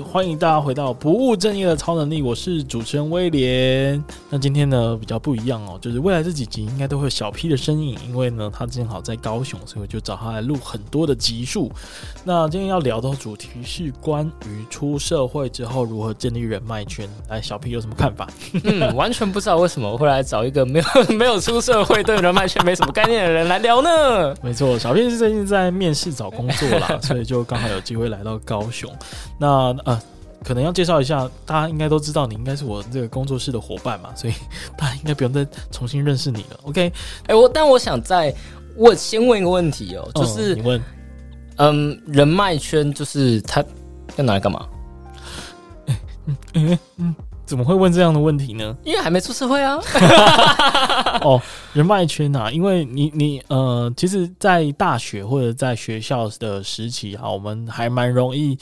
欢迎大家回到不务正业的超能力，我是主持人威廉。那今天呢比较不一样哦，就是未来这几集应该都会有小 P 的身影，因为呢他正好在高雄，所以我就找他来录很多的集数。那今天要聊的主题是关于出社会之后如何建立人脉圈。来，小 P 有什么看法？嗯，完全不知道为什么我会来找一个没有没有出社会、对人脉圈没什么概念的人来聊呢？没错，小 P 是最近在面试找工作啦，所以就刚好有机会来到高雄。那呃，可能要介绍一下，大家应该都知道，你应该是我这个工作室的伙伴嘛，所以 大家应该不用再重新认识你了。OK？哎、欸，我但我想再问，先问一个问题哦，就是、嗯、你问，嗯，人脉圈就是他要拿来干嘛？嗯嗯嗯，嗯，怎么会问这样的问题呢？因为还没出社会啊。哦，人脉圈啊，因为你你呃，其实，在大学或者在学校的时期啊，我们还蛮容易。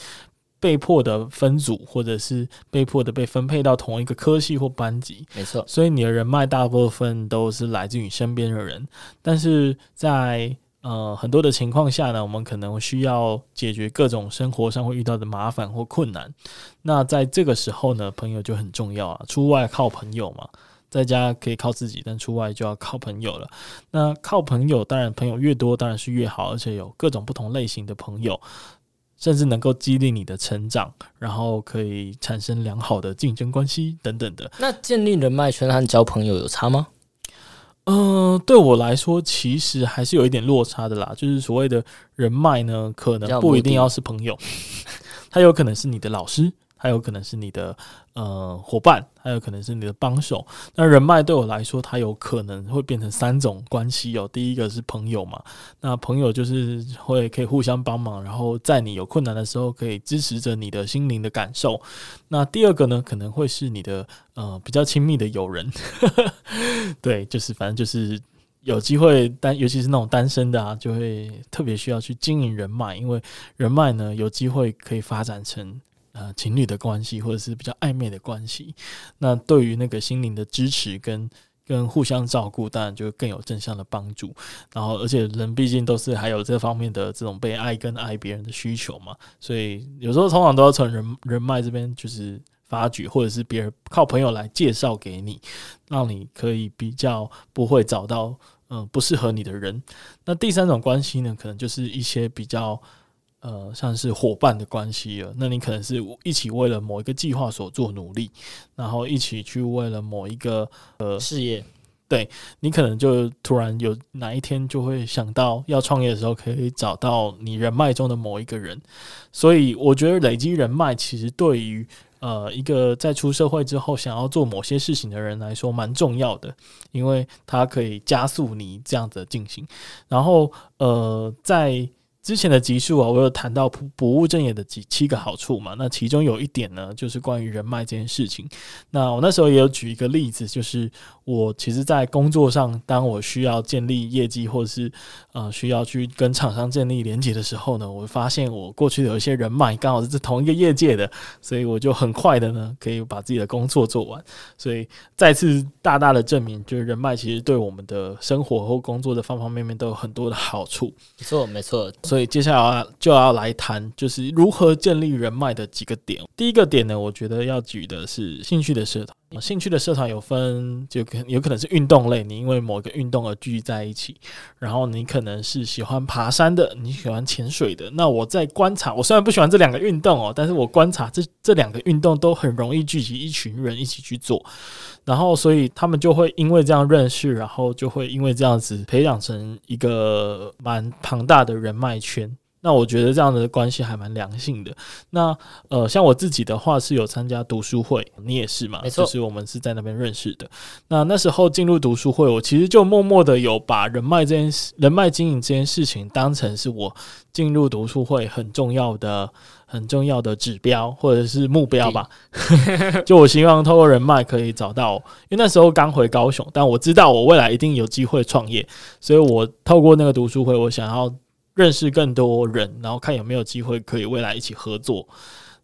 被迫的分组，或者是被迫的被分配到同一个科系或班级，没错。所以你的人脉大部分都是来自于身边的人，但是在呃很多的情况下呢，我们可能需要解决各种生活上会遇到的麻烦或困难。那在这个时候呢，朋友就很重要啊。出外靠朋友嘛，在家可以靠自己，但出外就要靠朋友了。那靠朋友，当然朋友越多当然是越好，而且有各种不同类型的朋友。甚至能够激励你的成长，然后可以产生良好的竞争关系等等的。那建立人脉圈和交朋友有差吗？嗯、呃，对我来说，其实还是有一点落差的啦。就是所谓的人脉呢，可能不一定要是朋友，他有可能是你的老师。还有可能是你的呃伙伴，还有可能是你的帮手。那人脉对我来说，它有可能会变成三种关系哦。第一个是朋友嘛，那朋友就是会可以互相帮忙，然后在你有困难的时候可以支持着你的心灵的感受。那第二个呢，可能会是你的呃比较亲密的友人。对，就是反正就是有机会单，尤其是那种单身的啊，就会特别需要去经营人脉，因为人脉呢有机会可以发展成。呃，情侣的关系或者是比较暧昧的关系，那对于那个心灵的支持跟跟互相照顾，当然就更有正向的帮助。然后，而且人毕竟都是还有这方面的这种被爱跟爱别人的需求嘛，所以有时候通常都要从人人脉这边就是发掘，或者是别人靠朋友来介绍给你，让你可以比较不会找到嗯、不适合你的人。那第三种关系呢，可能就是一些比较。呃，像是伙伴的关系了，那你可能是一起为了某一个计划所做努力，然后一起去为了某一个呃事业，对，你可能就突然有哪一天就会想到要创业的时候，可以找到你人脉中的某一个人。所以我觉得累积人脉其实对于呃一个在出社会之后想要做某些事情的人来说蛮重要的，因为它可以加速你这样子的进行。然后呃在之前的集数啊，我有谈到不不务正业的几七个好处嘛，那其中有一点呢，就是关于人脉这件事情。那我那时候也有举一个例子，就是我其实，在工作上，当我需要建立业绩，或者是呃需要去跟厂商建立连接的时候呢，我发现我过去有一些人脉刚好是同一个业界的，所以我就很快的呢，可以把自己的工作做完。所以再次大大的证明，就是人脉其实对我们的生活或工作的方方面面都有很多的好处。没错，没错。所以接下来就要来谈，就是如何建立人脉的几个点。第一个点呢，我觉得要举的是兴趣的社团。兴趣的社团有分，就可有可能是运动类，你因为某一个运动而聚集在一起。然后你可能是喜欢爬山的，你喜欢潜水的。那我在观察，我虽然不喜欢这两个运动哦，但是我观察这这两个运动都很容易聚集一群人一起去做。然后所以他们就会因为这样认识，然后就会因为这样子培养成一个蛮庞大的人脉圈。那我觉得这样的关系还蛮良性的。那呃，像我自己的话是有参加读书会，你也是嘛？没错，就是我们是在那边认识的。那那时候进入读书会，我其实就默默的有把人脉这件事、人脉经营这件事情当成是我进入读书会很重要的、很重要的指标或者是目标吧。就我希望透过人脉可以找到，因为那时候刚回高雄，但我知道我未来一定有机会创业，所以我透过那个读书会，我想要。认识更多人，然后看有没有机会可以未来一起合作，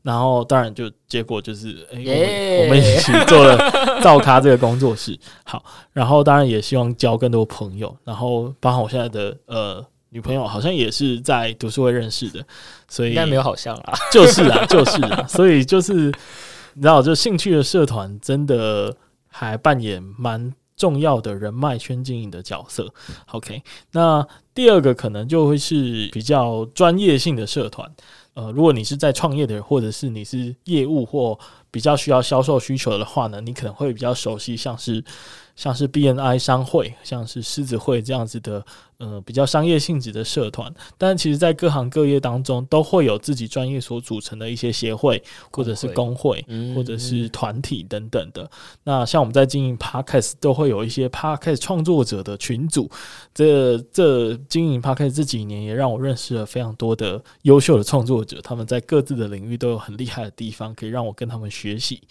然后当然就结果就是，哎、欸，我们我们一起做了造咖这个工作室。好，然后当然也希望交更多朋友，然后包括我现在的呃女朋友好像也是在读书会认识的，所以应该没有好像啊，就是啊，就是啊，所以就是你知道，就兴趣的社团真的还扮演蛮重要的人脉圈经营的角色。OK，那第二个可能就会是比较专业性的社团。呃，如果你是在创业的人，或者是你是业务或比较需要销售需求的话呢，你可能会比较熟悉，像是像是 BNI 商会，像是狮子会这样子的。呃，比较商业性质的社团，但其实，在各行各业当中，都会有自己专业所组成的一些协会，或者是工会，或者是团体等等的。那像我们在经营 Podcast，都会有一些 Podcast 创作者的群组。这这经营 Podcast 这几年，也让我认识了非常多的优秀的创作者，他们在各自的领域都有很厉害的地方，可以让我跟他们学习。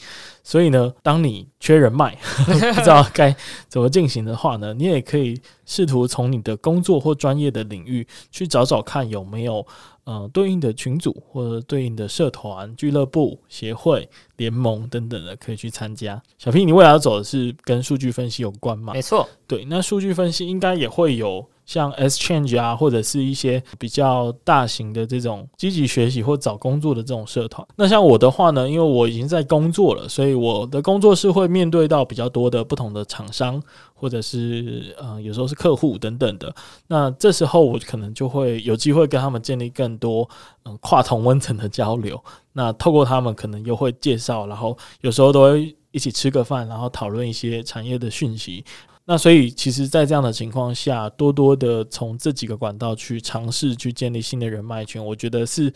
所以呢，当你缺人脉，不知道该怎么进行的话呢，你也可以。试图从你的工作或专业的领域去找找看有没有呃对应的群组或者对应的社团、俱乐部、协会、联盟等等的可以去参加。小 P，你未来要走的是跟数据分析有关吗？没错，对，那数据分析应该也会有。像 Exchange 啊，或者是一些比较大型的这种积极学习或找工作的这种社团。那像我的话呢，因为我已经在工作了，所以我的工作是会面对到比较多的不同的厂商，或者是呃有时候是客户等等的。那这时候我可能就会有机会跟他们建立更多嗯、跨同温层的交流。那透过他们可能又会介绍，然后有时候都会一起吃个饭，然后讨论一些产业的讯息。那所以，其实，在这样的情况下，多多的从这几个管道去尝试去建立新的人脉圈，我觉得是，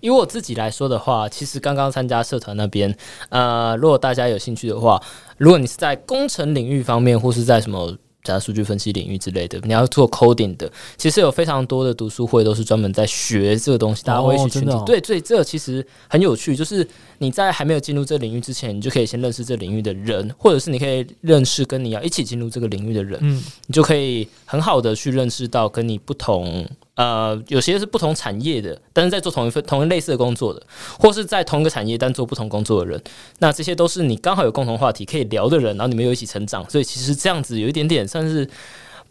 因为我自己来说的话，其实刚刚参加社团那边，呃，如果大家有兴趣的话，如果你是在工程领域方面，或是在什么。加数据分析领域之类的，你要做 coding 的，其实有非常多的读书会都是专门在学这个东西，大家会一起群体。对，所以这其实很有趣，就是你在还没有进入这个领域之前，你就可以先认识这领域的人，或者是你可以认识跟你要一起进入这个领域的人，嗯，你就可以很好的去认识到跟你不同。呃，有些是不同产业的，但是在做同一份同一类似的工作的，或是在同一个产业但做不同工作的人，那这些都是你刚好有共同话题可以聊的人，然后你们又一起成长，所以其实这样子有一点点算是。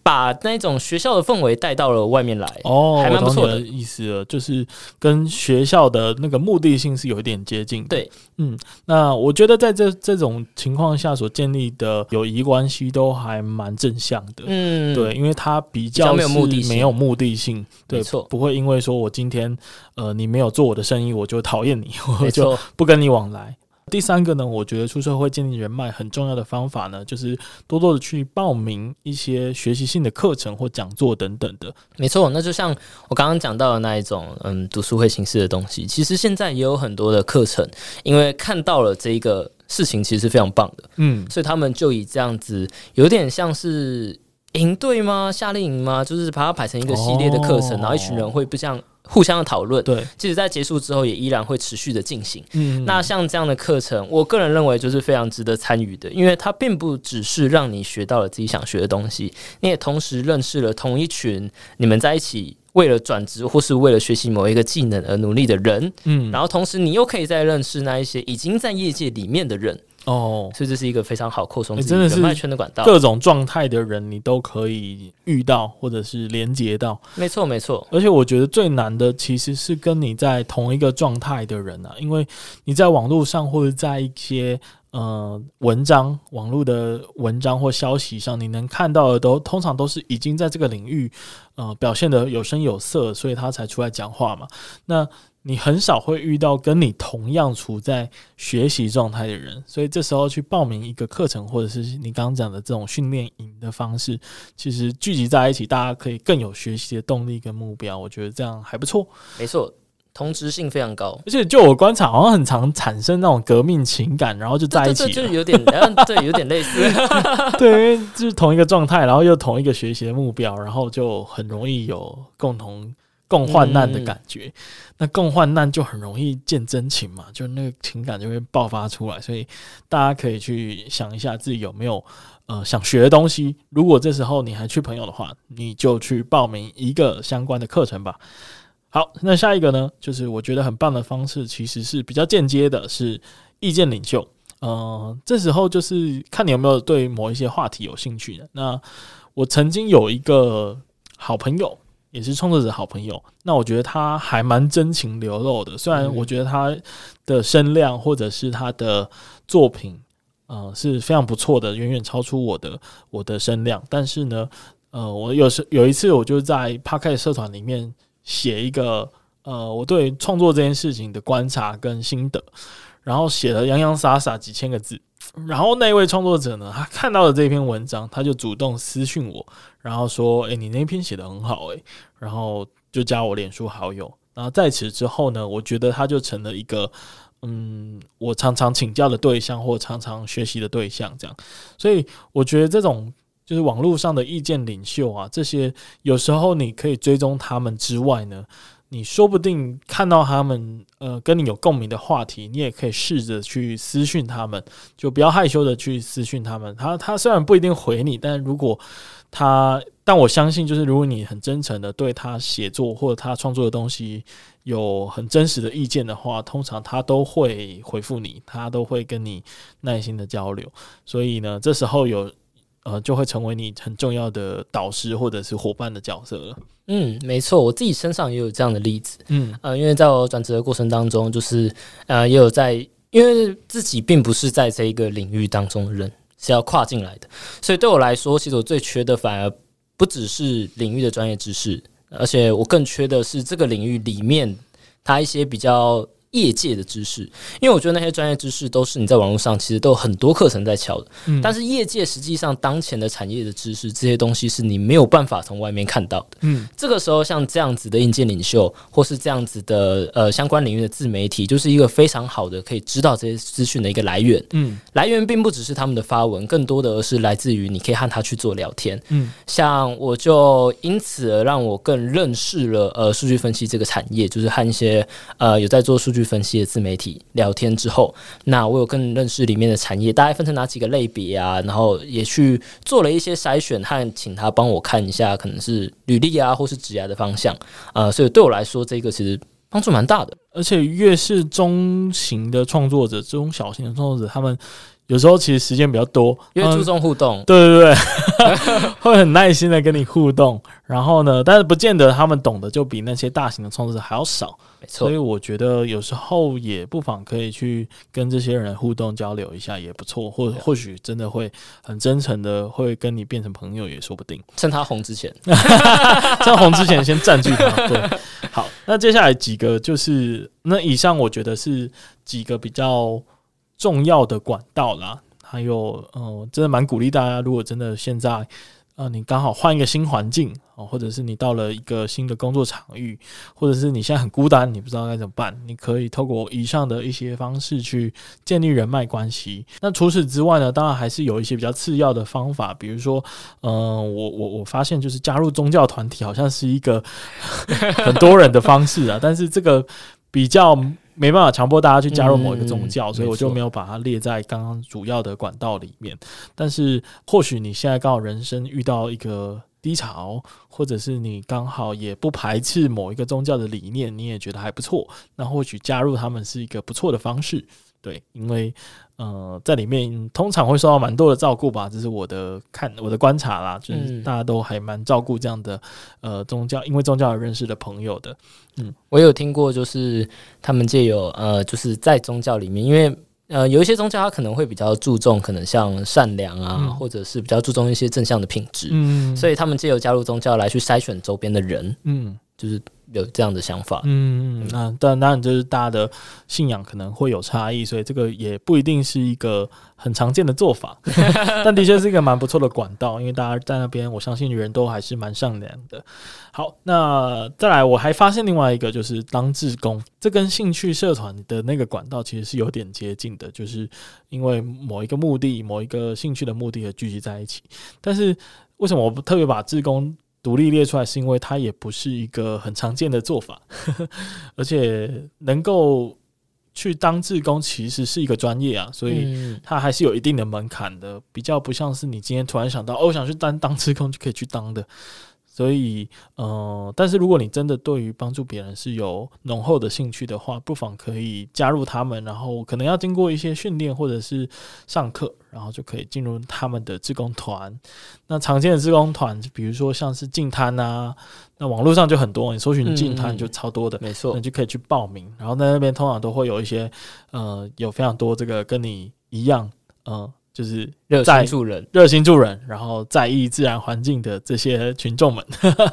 把那种学校的氛围带到了外面来哦，还蛮不错的意思了，就是跟学校的那个目的性是有一点接近。对，嗯，那我觉得在这这种情况下所建立的友谊关系都还蛮正向的。嗯，对，因为它比较没有目的性，没有目的性，对，没错，不会因为说我今天呃你没有做我的生意，我就讨厌你，我就不跟你往来。第三个呢，我觉得出社会建立人脉很重要的方法呢，就是多多的去报名一些学习性的课程或讲座等等的。没错，那就像我刚刚讲到的那一种，嗯，读书会形式的东西，其实现在也有很多的课程，因为看到了这一个事情其实是非常棒的，嗯，所以他们就以这样子，有点像是营队吗？夏令营吗？就是把它排成一个系列的课程，哦、然后一群人会不像。互相的讨论，对，即使在结束之后也依然会持续的进行。嗯，那像这样的课程，我个人认为就是非常值得参与的，因为它并不只是让你学到了自己想学的东西，你也同时认识了同一群你们在一起为了转职或是为了学习某一个技能而努力的人。嗯，然后同时你又可以再认识那一些已经在业界里面的人。哦，所以这是一个非常好扩充自己人脉圈的管道，各种状态的人你都可以遇到或者是连接到。没错，没错。而且我觉得最难的其实是跟你在同一个状态的人啊，因为你在网络上或者在一些呃文章、网络的文章或消息上，你能看到的都通常都是已经在这个领域呃表现得有声有色，所以他才出来讲话嘛。那你很少会遇到跟你同样处在学习状态的人，所以这时候去报名一个课程，或者是你刚刚讲的这种训练营的方式，其实聚集在一起，大家可以更有学习的动力跟目标。我觉得这样还不错。没错，同质性非常高，而且就我观察，好像很常产生那种革命情感，然后就在一起，就是有点，对，有点类似，对，就是同一个状态，然后又同一个学习的目标，然后就很容易有共同。共患难的感觉，嗯、那共患难就很容易见真情嘛，就那个情感就会爆发出来，所以大家可以去想一下自己有没有呃想学的东西。如果这时候你还缺朋友的话，你就去报名一个相关的课程吧。好，那下一个呢，就是我觉得很棒的方式，其实是比较间接的，是意见领袖。呃，这时候就是看你有没有对某一些话题有兴趣的。那我曾经有一个好朋友。也是创作者好朋友。那我觉得他还蛮真情流露的，虽然我觉得他的声量或者是他的作品，呃，是非常不错的，远远超出我的我的声量。但是呢，呃，我有时有一次我就在 Podcast 社团里面写一个呃，我对创作这件事情的观察跟心得，然后写了洋洋洒洒几千个字。然后那位创作者呢，他看到了这篇文章，他就主动私讯我，然后说：“诶，你那篇写得很好，诶。”然后就加我脸书好友。然后在此之后呢，我觉得他就成了一个，嗯，我常常请教的对象，或常常学习的对象，这样。所以我觉得这种就是网络上的意见领袖啊，这些有时候你可以追踪他们之外呢。你说不定看到他们，呃，跟你有共鸣的话题，你也可以试着去私讯他们，就不要害羞的去私讯他们。他他虽然不一定回你，但如果他，但我相信，就是如果你很真诚的对他写作或者他创作的东西有很真实的意见的话，通常他都会回复你，他都会跟你耐心的交流。所以呢，这时候有。呃，就会成为你很重要的导师或者是伙伴的角色了。嗯，没错，我自己身上也有这样的例子。嗯，呃，因为在我转职的过程当中，就是呃，也有在，因为自己并不是在这一个领域当中的人，是要跨进来的，所以对我来说，其实我最缺的反而不只是领域的专业知识，而且我更缺的是这个领域里面它一些比较。业界的知识，因为我觉得那些专业知识都是你在网络上其实都有很多课程在教的，嗯，但是业界实际上当前的产业的知识，这些东西是你没有办法从外面看到的，嗯，这个时候像这样子的硬件领袖，或是这样子的呃相关领域的自媒体，就是一个非常好的可以知道这些资讯的一个来源，嗯，来源并不只是他们的发文，更多的而是来自于你可以和他去做聊天，嗯，像我就因此而让我更认识了呃数据分析这个产业，就是和一些呃有在做数据。分析的自媒体聊天之后，那我有更认识里面的产业，大概分成哪几个类别啊？然后也去做了一些筛选，和请他帮我看一下，可能是履历啊，或是职涯的方向啊、呃。所以对我来说，这个其实帮助蛮大的。而且越是中型的创作者，中小型的创作者，他们。有时候其实时间比较多，因为注重互动，对对对，会很耐心的跟你互动。然后呢，但是不见得他们懂得就比那些大型的创作者还要少，没错。所以我觉得有时候也不妨可以去跟这些人互动交流一下，也不错。或或许真的会很真诚的会跟你变成朋友，也说不定。趁他红之前，趁红之前先占据他。对，好，那接下来几个就是那以上，我觉得是几个比较。重要的管道啦，还有，呃，真的蛮鼓励大家，如果真的现在，呃，你刚好换一个新环境，哦，或者是你到了一个新的工作场域，或者是你现在很孤单，你不知道该怎么办，你可以透过以上的一些方式去建立人脉关系。那除此之外呢，当然还是有一些比较次要的方法，比如说，嗯、我我我发现就是加入宗教团体，好像是一个 很多人的方式啊，但是这个比较。没办法强迫大家去加入某一个宗教，嗯、所以我就没有把它列在刚刚主要的管道里面。但是或许你现在刚好人生遇到一个低潮，或者是你刚好也不排斥某一个宗教的理念，你也觉得还不错，那或许加入他们是一个不错的方式。对，因为呃，在里面通常会受到蛮多的照顾吧，这是我的看我的观察啦，就是大家都还蛮照顾这样的呃宗教，因为宗教而认识的朋友的。嗯，我有听过，就是他们借由呃，就是在宗教里面，因为呃，有一些宗教它可能会比较注重，可能像善良啊，嗯、或者是比较注重一些正向的品质，嗯，所以他们借由加入宗教来去筛选周边的人，嗯，就是。有这样的想法，嗯，那当然就是大家的信仰可能会有差异，所以这个也不一定是一个很常见的做法，但的确是一个蛮不错的管道，因为大家在那边，我相信人都还是蛮善良的。好，那再来，我还发现另外一个就是当志工，这跟兴趣社团的那个管道其实是有点接近的，就是因为某一个目的、某一个兴趣的目的而聚集在一起。但是为什么我不特别把志工独立列出来，是因为它也不是一个很常见的做法，而且能够去当志工，其实是一个专业啊，所以它还是有一定的门槛的，比较不像是你今天突然想到，哦，我想去当当志工就可以去当的。所以，呃，但是如果你真的对于帮助别人是有浓厚的兴趣的话，不妨可以加入他们，然后可能要经过一些训练或者是上课，然后就可以进入他们的志工团。那常见的志工团，比如说像是净滩啊，那网络上就很多，你搜寻净滩就超多的，没错，那就可以去报名。然后在那边通常都会有一些，呃，有非常多这个跟你一样，呃。就是热心助人，热心助人，然后在意自然环境的这些群众们，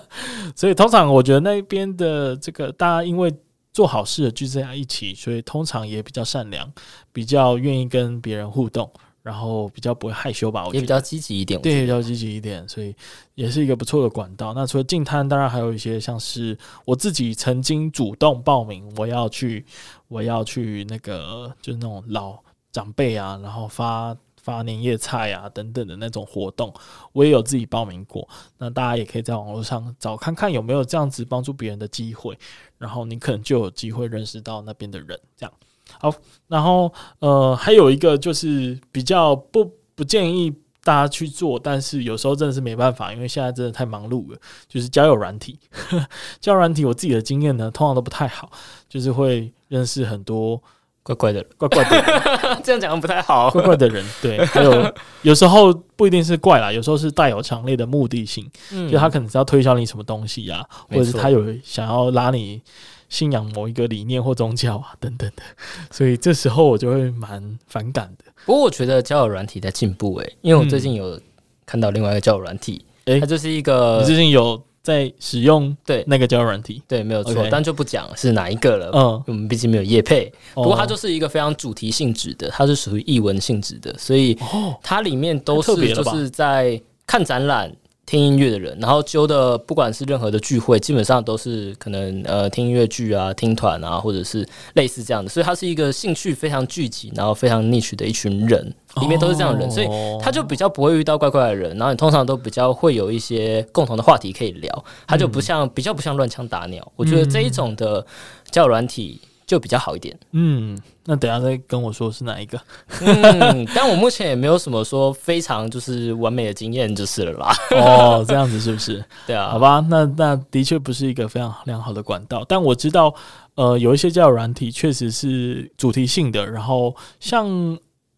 所以通常我觉得那边的这个大家因为做好事的聚在一起，所以通常也比较善良，比较愿意跟别人互动，然后比较不会害羞吧，我觉得也比较积极一点，对，比较积极一点，所以也是一个不错的管道。那除了净滩，当然还有一些像是我自己曾经主动报名，我要去，我要去那个就是那种老长辈啊，然后发。发年夜菜啊等等的那种活动，我也有自己报名过。那大家也可以在网络上找看看有没有这样子帮助别人的机会，然后你可能就有机会认识到那边的人。这样好，然后呃还有一个就是比较不不建议大家去做，但是有时候真的是没办法，因为现在真的太忙碌了。就是交友软体，交友软体我自己的经验呢，通常都不太好，就是会认识很多。怪怪的，怪怪的，这样讲不太好。怪怪的人，对，还有有时候不一定是怪啦，有时候是带有强烈的目的性，嗯，就他可能是要推销你什么东西呀、啊，或者是他有想要拉你信仰某一个理念或宗教啊等等的，所以这时候我就会蛮反感的。不过我觉得交友软体在进步诶、欸，因为我最近有看到另外一个交友软体，诶、嗯，它就是一个你最近有。在使用对。那个交友软体，对，没有错，但就不讲是哪一个了。嗯，我们毕竟没有业配，不过它就是一个非常主题性质的，它是属于译文性质的，所以它里面都是就是在看展览。听音乐的人，然后揪的不管是任何的聚会，基本上都是可能呃听音乐剧啊、听团啊，或者是类似这样的，所以它是一个兴趣非常聚集，然后非常 niche 的一群人，里面都是这样的人，所以他就比较不会遇到怪怪的人，然后你通常都比较会有一些共同的话题可以聊，他就不像比较不像乱枪打鸟，我觉得这一种的交友软体。就比较好一点。嗯，那等下再跟我说是哪一个。嗯，但我目前也没有什么说非常就是完美的经验就是了啦。哦，这样子是不是？对啊，好吧，那那的确不是一个非常良好的管道。但我知道，呃，有一些交友软体确实是主题性的。然后，像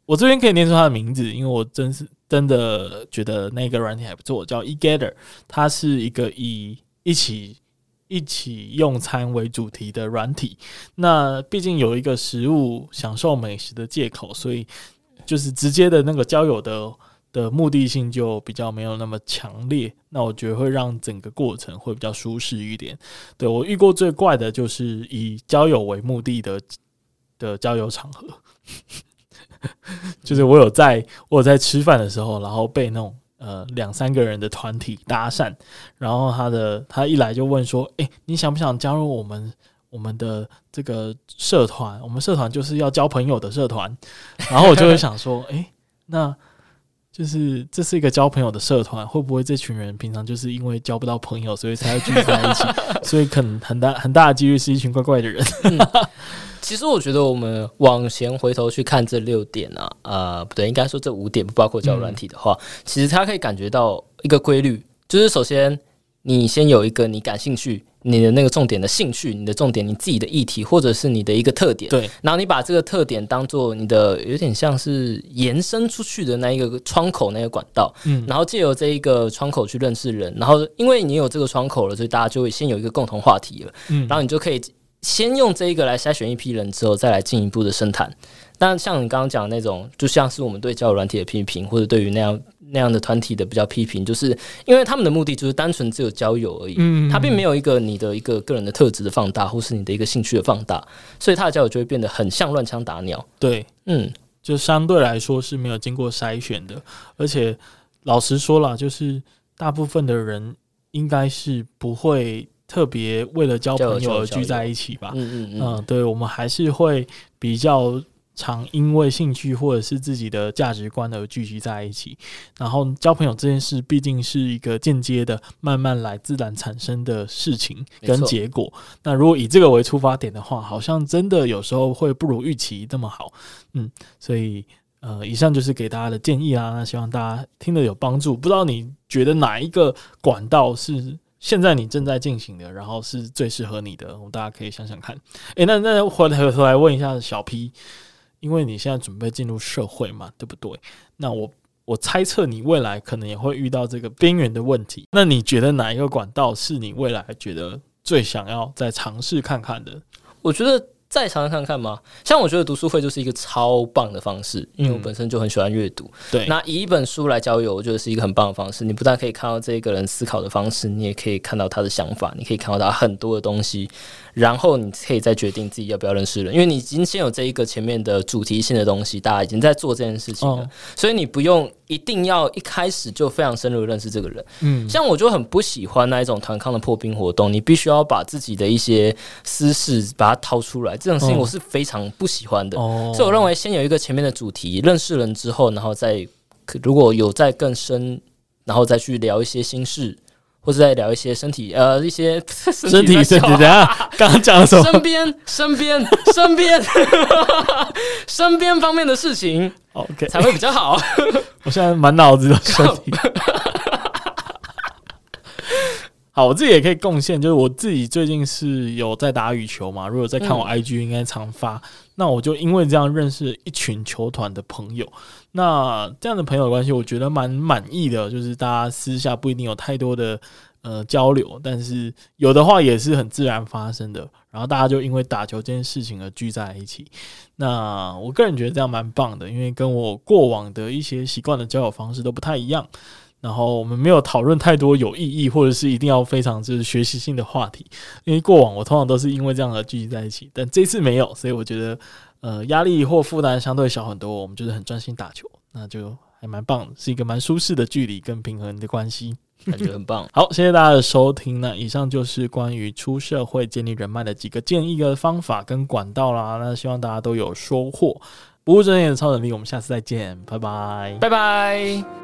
我这边可以念出它的名字，因为我真是真的觉得那个软体还不错，叫 eGather，它是一个以一起。一起用餐为主题的软体，那毕竟有一个食物享受美食的借口，所以就是直接的那个交友的的目的性就比较没有那么强烈。那我觉得会让整个过程会比较舒适一点。对，我遇过最怪的就是以交友为目的的的交友场合，就是我有在我有在吃饭的时候，然后被那种。呃，两三个人的团体搭讪，然后他的他一来就问说：“诶，你想不想加入我们我们的这个社团？我们社团就是要交朋友的社团。”然后我就会想说：“诶，那就是这是一个交朋友的社团，会不会这群人平常就是因为交不到朋友，所以才要聚在一起？所以可能很大很大的几率是一群怪怪的人。嗯 ”其实我觉得，我们往前回头去看这六点啊，呃，不对，应该说这五点不包括交友软体的话，嗯、其实他可以感觉到一个规律，就是首先你先有一个你感兴趣、你的那个重点的兴趣、你的重点、你自己的议题，或者是你的一个特点，对，然后你把这个特点当做你的有点像是延伸出去的那一个窗口、那个管道，嗯，然后借由这一个窗口去认识人，然后因为你有这个窗口了，所以大家就会先有一个共同话题了，嗯，然后你就可以。先用这一个来筛选一批人之后，再来进一步的深谈。但像你刚刚讲的那种，就像是我们对交友软体的批评，或者对于那样那样的团体的比较批评，就是因为他们的目的就是单纯只有交友而已，嗯，他并没有一个你的一个个人的特质的放大，或是你的一个兴趣的放大，所以他的交友就会变得很像乱枪打鸟。对，嗯，就相对来说是没有经过筛选的，而且老实说了，就是大部分的人应该是不会。特别为了交朋友而聚在一起吧，嗯嗯嗯，嗯，对，我们还是会比较常因为兴趣或者是自己的价值观而聚集在一起。然后交朋友这件事毕竟是一个间接的、慢慢来、自然产生的事情跟结果。那如果以这个为出发点的话，好像真的有时候会不如预期这么好。嗯，所以呃，以上就是给大家的建议啦。那希望大家听得有帮助。不知道你觉得哪一个管道是？现在你正在进行的，然后是最适合你的，我们大家可以想想看。诶，那那回来回来问一下小 P，因为你现在准备进入社会嘛，对不对？那我我猜测你未来可能也会遇到这个边缘的问题。那你觉得哪一个管道是你未来觉得最想要再尝试看看的？我觉得。再尝试看看嘛？像我觉得读书会就是一个超棒的方式，因为我本身就很喜欢阅读。对，那以一本书来交友，我觉得是一个很棒的方式。你不但可以看到这个人思考的方式，你也可以看到他的想法，你可以看到他很多的东西。然后你可以再决定自己要不要认识人，因为你已经先有这一个前面的主题性的东西，大家已经在做这件事情了，哦、所以你不用一定要一开始就非常深入认识这个人。嗯，像我就很不喜欢那一种团康的破冰活动，你必须要把自己的一些私事把它掏出来，这种事情我是非常不喜欢的。哦，所以我认为先有一个前面的主题，认识人之后，然后再如果有再更深，然后再去聊一些心事。或者在聊一些身体，呃，一些 身体身体怎样？刚刚讲的什么？身边、身边、身边、身边方面的事情，OK，才会比较好。我现在满脑子的身体。好，我自己也可以贡献，就是我自己最近是有在打羽球嘛。如果在看我 IG，应该常发。嗯、那我就因为这样认识一群球团的朋友。那这样的朋友关系，我觉得蛮满意的。就是大家私下不一定有太多的呃交流，但是有的话也是很自然发生的。然后大家就因为打球这件事情而聚在一起。那我个人觉得这样蛮棒的，因为跟我过往的一些习惯的交友方式都不太一样。然后我们没有讨论太多有意义或者是一定要非常就是学习性的话题，因为过往我通常都是因为这样而聚集在一起，但这次没有，所以我觉得。呃，压力或负担相对小很多，我们就是很专心打球，那就还蛮棒的，是一个蛮舒适的距离跟平衡的关系，感觉很棒。好，谢谢大家的收听。那以上就是关于出社会建立人脉的几个建议的方法跟管道啦。那希望大家都有收获。不务正业的超能力，我们下次再见，拜拜，拜拜。